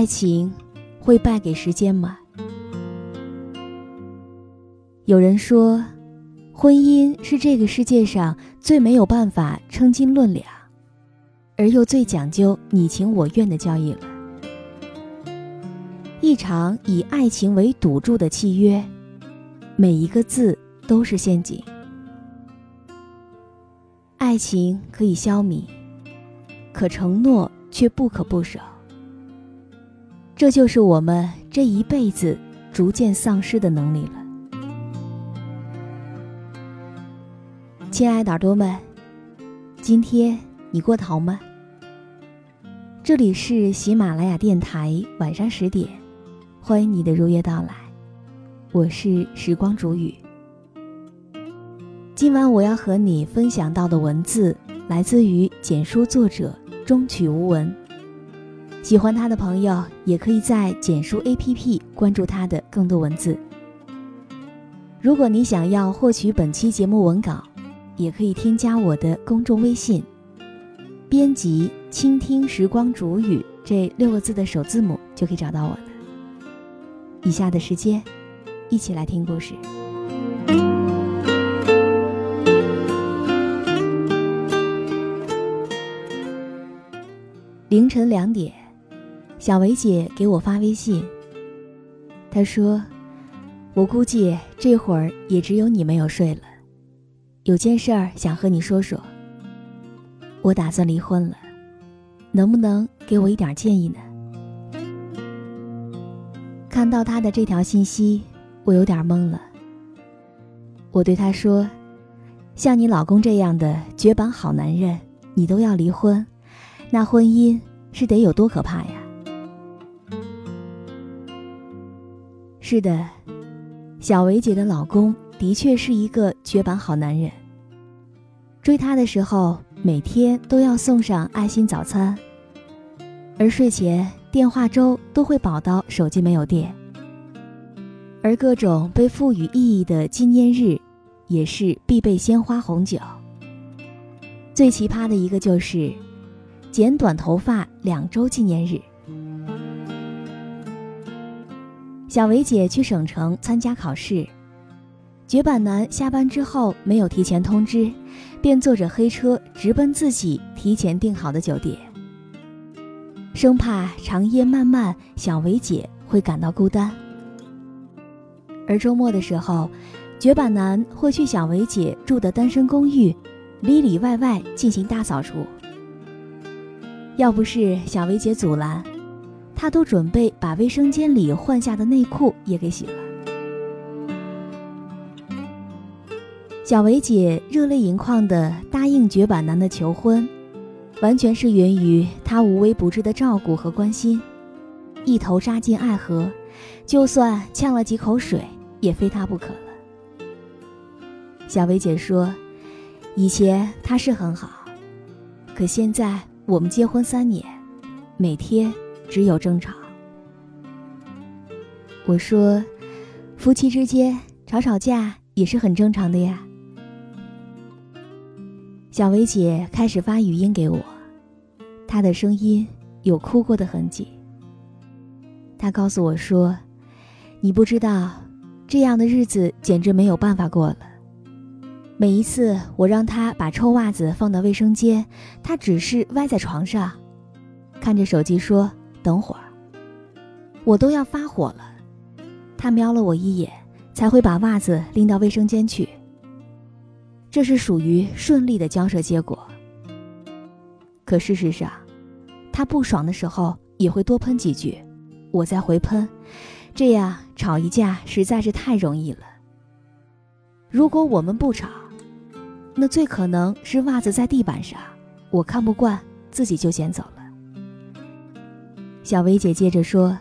爱情会败给时间吗？有人说，婚姻是这个世界上最没有办法称斤论两，而又最讲究你情我愿的交易了。一场以爱情为赌注的契约，每一个字都是陷阱。爱情可以消弭，可承诺却不可不守。这就是我们这一辈子逐渐丧失的能力了，亲爱的耳朵们，今天你过得好吗？这里是喜马拉雅电台，晚上十点，欢迎你的如约到来，我是时光煮雨。今晚我要和你分享到的文字来自于简书作者中曲无闻。喜欢他的朋友也可以在简书 APP 关注他的更多文字。如果你想要获取本期节目文稿，也可以添加我的公众微信，编辑“倾听时光煮雨”这六个字的首字母就可以找到我了。以下的时间，一起来听故事。凌晨两点。小维姐给我发微信，她说：“我估计这会儿也只有你没有睡了，有件事儿想和你说说。我打算离婚了，能不能给我一点建议呢？”看到她的这条信息，我有点懵了。我对她说：“像你老公这样的绝版好男人，你都要离婚，那婚姻是得有多可怕呀？”是的，小维姐的老公的确是一个绝版好男人。追她的时候，每天都要送上爱心早餐，而睡前电话粥都会饱到手机没有电。而各种被赋予意义的纪念日，也是必备鲜花红酒。最奇葩的一个就是剪短头发两周纪念日。小维姐去省城参加考试，绝版男下班之后没有提前通知，便坐着黑车直奔自己提前订好的酒店，生怕长夜漫漫，小维姐会感到孤单。而周末的时候，绝版男会去小维姐住的单身公寓，里里外外进行大扫除。要不是小维姐阻拦。他都准备把卫生间里换下的内裤也给洗了。小维姐热泪盈眶的答应绝版男的求婚，完全是源于他无微不至的照顾和关心，一头扎进爱河，就算呛了几口水也非他不可了。小维姐说：“以前他是很好，可现在我们结婚三年，每天……”只有争吵。我说，夫妻之间吵吵架也是很正常的呀。小薇姐开始发语音给我，她的声音有哭过的痕迹。她告诉我说：“你不知道，这样的日子简直没有办法过了。每一次我让他把臭袜子放到卫生间，他只是歪在床上，看着手机说：“等会儿。”我都要发火了。他瞄了我一眼，才会把袜子拎到卫生间去。这是属于顺利的交涉结果。可事实上，他不爽的时候也会多喷几句，我再回喷，这样吵一架实在是太容易了。如果我们不吵，那最可能是袜子在地板上，我看不惯，自己就捡走了。小薇姐接着说：“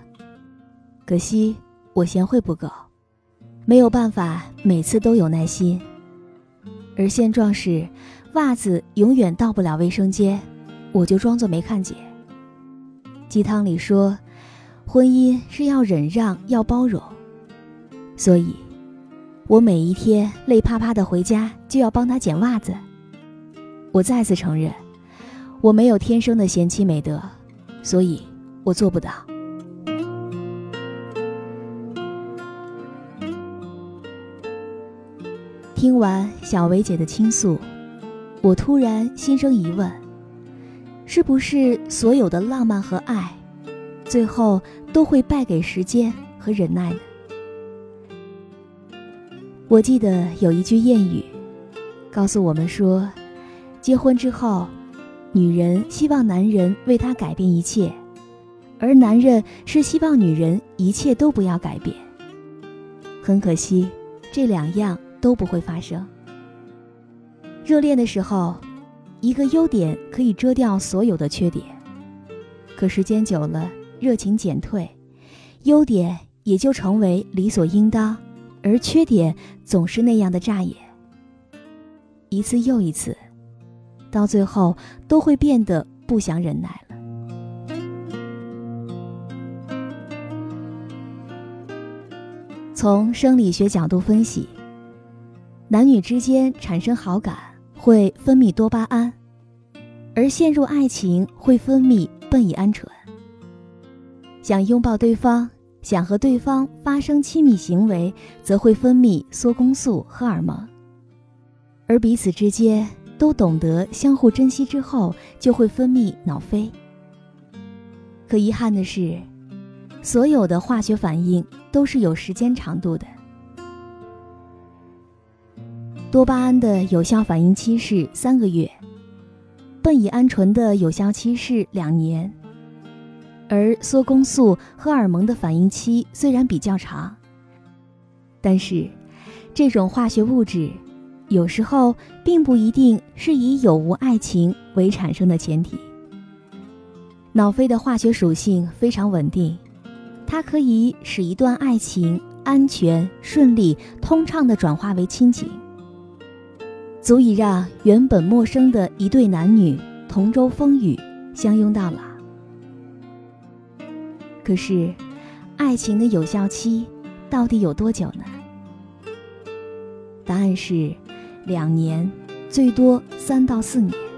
可惜我贤惠不够，没有办法每次都有耐心。而现状是，袜子永远到不了卫生间，我就装作没看见。鸡汤里说，婚姻是要忍让，要包容，所以。”我每一天累趴趴的回家，就要帮他捡袜子。我再次承认，我没有天生的贤妻美德，所以我做不到。听完小薇姐的倾诉，我突然心生疑问：是不是所有的浪漫和爱，最后都会败给时间和忍耐呢？我记得有一句谚语，告诉我们说，结婚之后，女人希望男人为她改变一切，而男人是希望女人一切都不要改变。很可惜，这两样都不会发生。热恋的时候，一个优点可以遮掉所有的缺点，可时间久了，热情减退，优点也就成为理所应当。而缺点总是那样的扎眼，一次又一次，到最后都会变得不想忍耐了。从生理学角度分析，男女之间产生好感会分泌多巴胺，而陷入爱情会分泌苯乙胺醇。想拥抱对方。想和对方发生亲密行为，则会分泌缩宫素、荷尔蒙，而彼此之间都懂得相互珍惜之后，就会分泌脑啡。可遗憾的是，所有的化学反应都是有时间长度的。多巴胺的有效反应期是三个月，苯乙胺醇的有效期是两年。而缩宫素、荷尔蒙的反应期虽然比较长，但是这种化学物质有时候并不一定是以有无爱情为产生的前提。脑啡的化学属性非常稳定，它可以使一段爱情安全、顺利、通畅地转化为亲情，足以让原本陌生的一对男女同舟风雨，相拥到老。可是，爱情的有效期到底有多久呢？答案是两年，最多三到四年。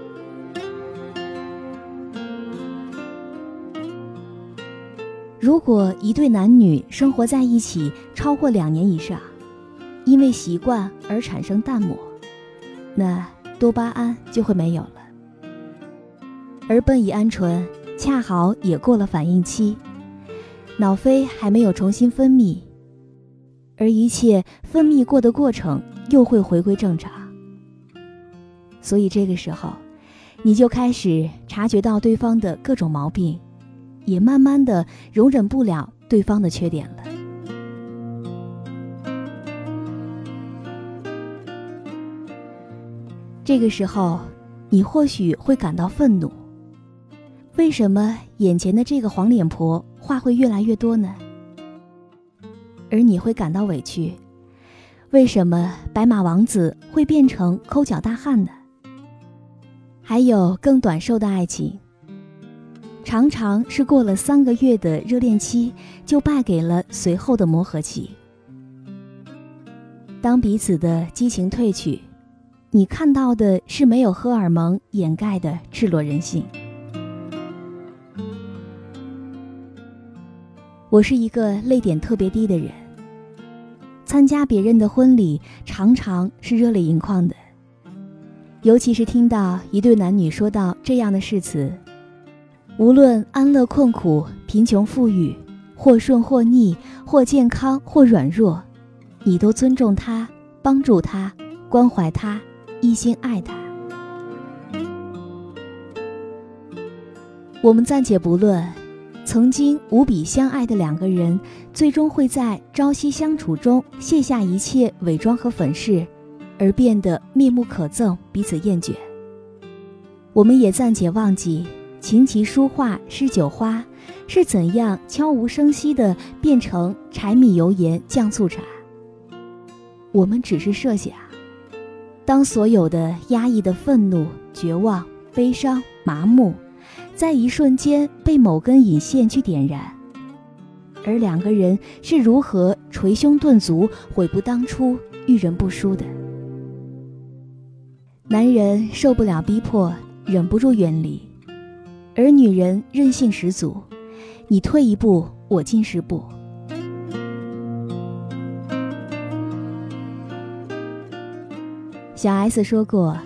如果一对男女生活在一起超过两年以上，因为习惯而产生淡漠，那多巴胺就会没有了，而苯乙胺醇恰好也过了反应期。脑啡还没有重新分泌，而一切分泌过的过程又会回归正常。所以这个时候，你就开始察觉到对方的各种毛病，也慢慢的容忍不了对方的缺点了。这个时候，你或许会感到愤怒：为什么眼前的这个黄脸婆？话会越来越多呢，而你会感到委屈。为什么白马王子会变成抠脚大汉呢？还有更短寿的爱情，常常是过了三个月的热恋期，就败给了随后的磨合期。当彼此的激情褪去，你看到的是没有荷尔蒙掩盖的赤裸人性。我是一个泪点特别低的人，参加别人的婚礼，常常是热泪盈眶的。尤其是听到一对男女说到这样的誓词：无论安乐困苦、贫穷富裕，或顺或逆，或健康或软弱，你都尊重他，帮助他，关怀他，一心爱他。我们暂且不论，曾经无比相爱的两个人，最终会在朝夕相处中卸下一切伪装和粉饰，而变得面目可憎，彼此厌倦。我们也暂且忘记琴棋书画诗酒花是怎样悄无声息地变成柴米油盐酱醋茶。我们只是设想，当所有的压抑的愤怒、绝望、悲伤、麻木。在一瞬间被某根引线去点燃，而两个人是如何捶胸顿足、悔不当初、遇人不淑的？男人受不了逼迫，忍不住远离；而女人韧性十足，你退一步，我进十步。小 S 说过。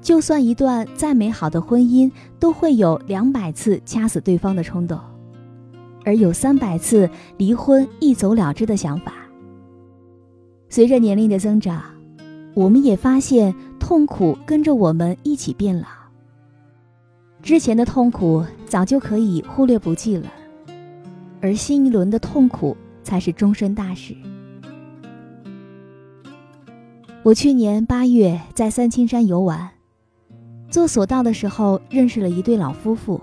就算一段再美好的婚姻，都会有两百次掐死对方的冲动，而有三百次离婚一走了之的想法。随着年龄的增长，我们也发现痛苦跟着我们一起变老。之前的痛苦早就可以忽略不计了，而新一轮的痛苦才是终身大事。我去年八月在三清山游玩。坐索道的时候，认识了一对老夫妇。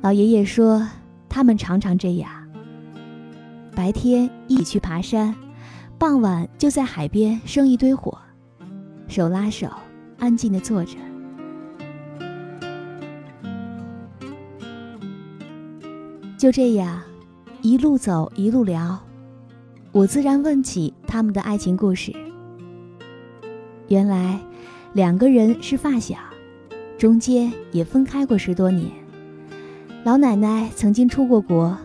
老爷爷说，他们常常这样：白天一起去爬山，傍晚就在海边生一堆火，手拉手，安静的坐着。就这样，一路走一路聊，我自然问起他们的爱情故事。原来。两个人是发小，中间也分开过十多年。老奶奶曾经出过国，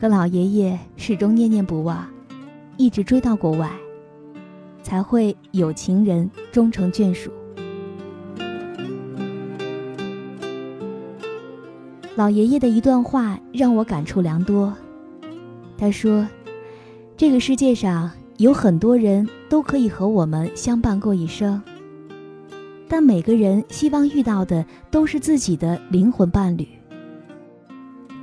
可老爷爷始终念念不忘，一直追到国外，才会有情人终成眷属。老爷爷的一段话让我感触良多。他说：“这个世界上有很多人都可以和我们相伴过一生。”但每个人希望遇到的都是自己的灵魂伴侣。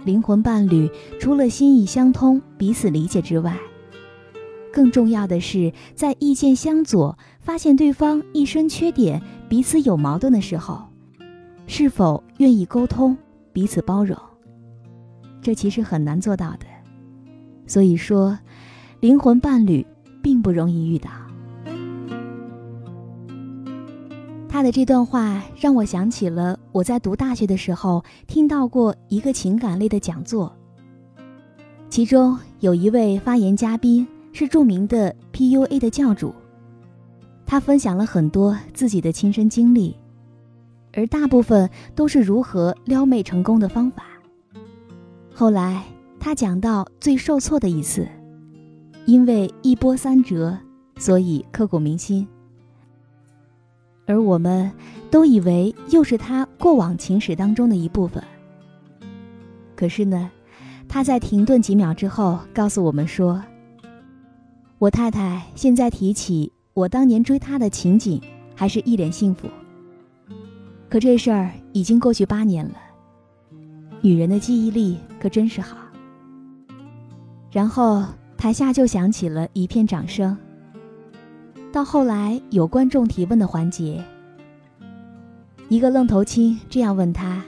灵魂伴侣除了心意相通、彼此理解之外，更重要的是在意见相左、发现对方一身缺点、彼此有矛盾的时候，是否愿意沟通、彼此包容。这其实很难做到的。所以说，灵魂伴侣并不容易遇到。他的这段话让我想起了我在读大学的时候听到过一个情感类的讲座，其中有一位发言嘉宾是著名的 PUA 的教主，他分享了很多自己的亲身经历，而大部分都是如何撩妹成功的方法。后来他讲到最受挫的一次，因为一波三折，所以刻骨铭心。而我们都以为又是他过往情史当中的一部分。可是呢，他在停顿几秒之后告诉我们说：“我太太现在提起我当年追她的情景，还是一脸幸福。可这事儿已经过去八年了，女人的记忆力可真是好。”然后台下就响起了一片掌声。到后来有观众提问的环节，一个愣头青这样问他：“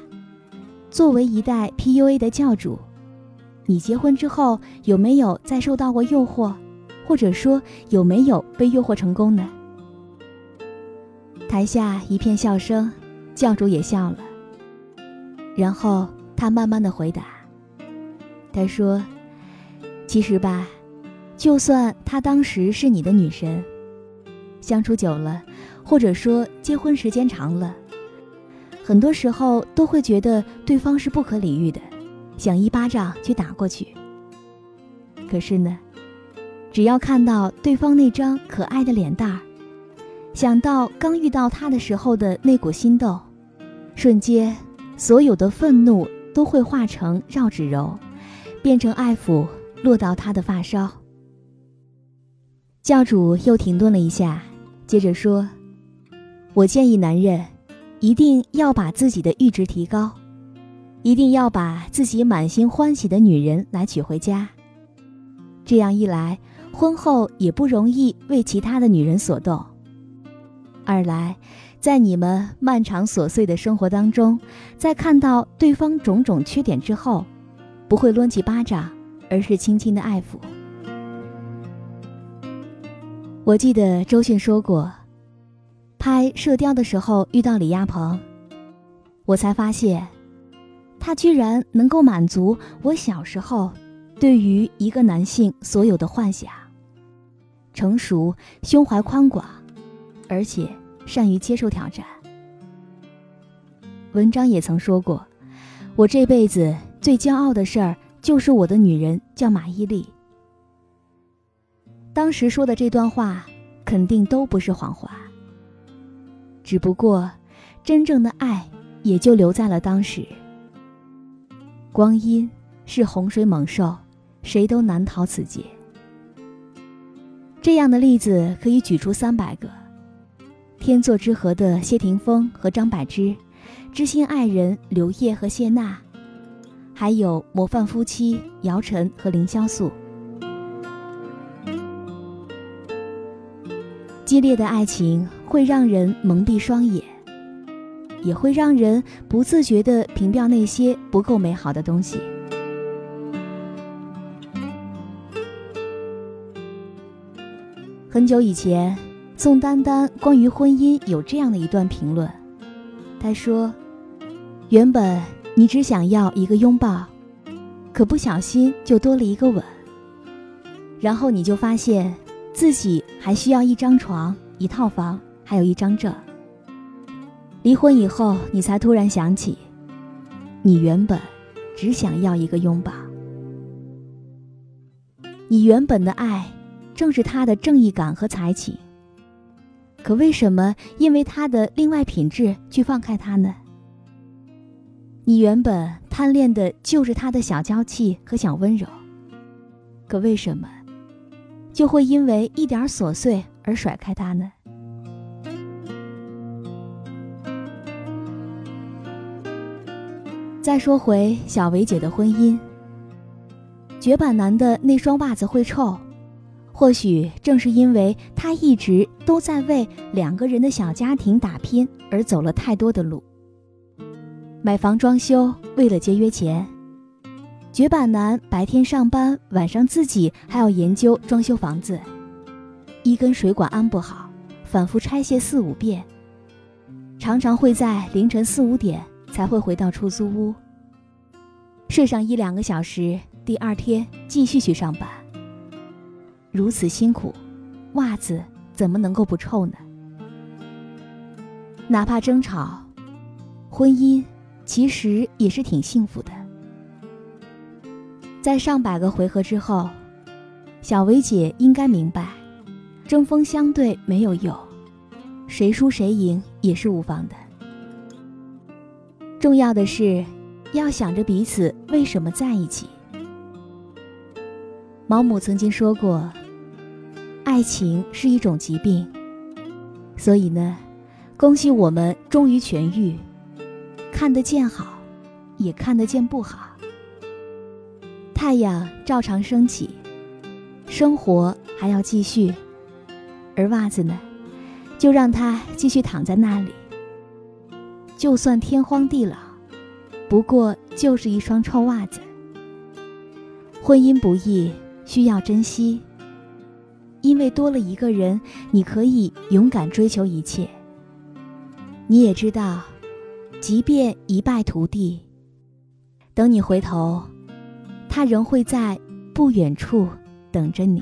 作为一代 PUA 的教主，你结婚之后有没有再受到过诱惑，或者说有没有被诱惑成功呢？”台下一片笑声，教主也笑了。然后他慢慢的回答：“他说，其实吧，就算她当时是你的女神。”相处久了，或者说结婚时间长了，很多时候都会觉得对方是不可理喻的，想一巴掌去打过去。可是呢，只要看到对方那张可爱的脸蛋儿，想到刚遇到他的时候的那股心动，瞬间，所有的愤怒都会化成绕指柔，变成爱抚，落到他的发梢。教主又停顿了一下，接着说：“我建议男人，一定要把自己的阈值提高，一定要把自己满心欢喜的女人来娶回家。这样一来，婚后也不容易为其他的女人所动；二来，在你们漫长琐碎的生活当中，在看到对方种种缺点之后，不会抡起巴掌，而是轻轻的爱抚。”我记得周迅说过，拍《射雕》的时候遇到李亚鹏，我才发现，他居然能够满足我小时候对于一个男性所有的幻想。成熟、胸怀宽广，而且善于接受挑战。文章也曾说过，我这辈子最骄傲的事儿就是我的女人叫马伊琍。当时说的这段话，肯定都不是谎话。只不过，真正的爱也就留在了当时。光阴是洪水猛兽，谁都难逃此劫。这样的例子可以举出三百个：天作之合的谢霆锋和张柏芝，知心爱人刘烨和谢娜，还有模范夫妻姚晨和凌潇肃。激烈的爱情会让人蒙蔽双眼，也会让人不自觉地凭掉那些不够美好的东西。很久以前，宋丹丹关于婚姻有这样的一段评论，她说：“原本你只想要一个拥抱，可不小心就多了一个吻，然后你就发现。”自己还需要一张床、一套房，还有一张证。离婚以后，你才突然想起，你原本只想要一个拥抱。你原本的爱，正是他的正义感和才情。可为什么因为他的另外品质去放开他呢？你原本贪恋的就是他的小娇气和小温柔。可为什么？就会因为一点琐碎而甩开他呢？再说回小维姐的婚姻，绝版男的那双袜子会臭，或许正是因为他一直都在为两个人的小家庭打拼，而走了太多的路。买房装修，为了节约钱。绝版男白天上班，晚上自己还要研究装修房子，一根水管安不好，反复拆卸四五遍，常常会在凌晨四五点才会回到出租屋，睡上一两个小时，第二天继续去上班。如此辛苦，袜子怎么能够不臭呢？哪怕争吵，婚姻其实也是挺幸福的。在上百个回合之后，小薇姐应该明白，针锋相对没有用，谁输谁赢也是无妨的。重要的是，要想着彼此为什么在一起。毛姆曾经说过，爱情是一种疾病，所以呢，恭喜我们终于痊愈，看得见好，也看得见不好。太阳照常升起，生活还要继续，而袜子呢，就让它继续躺在那里。就算天荒地老，不过就是一双臭袜子。婚姻不易，需要珍惜，因为多了一个人，你可以勇敢追求一切。你也知道，即便一败涂地，等你回头。他仍会在不远处等着你。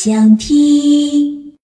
想听。”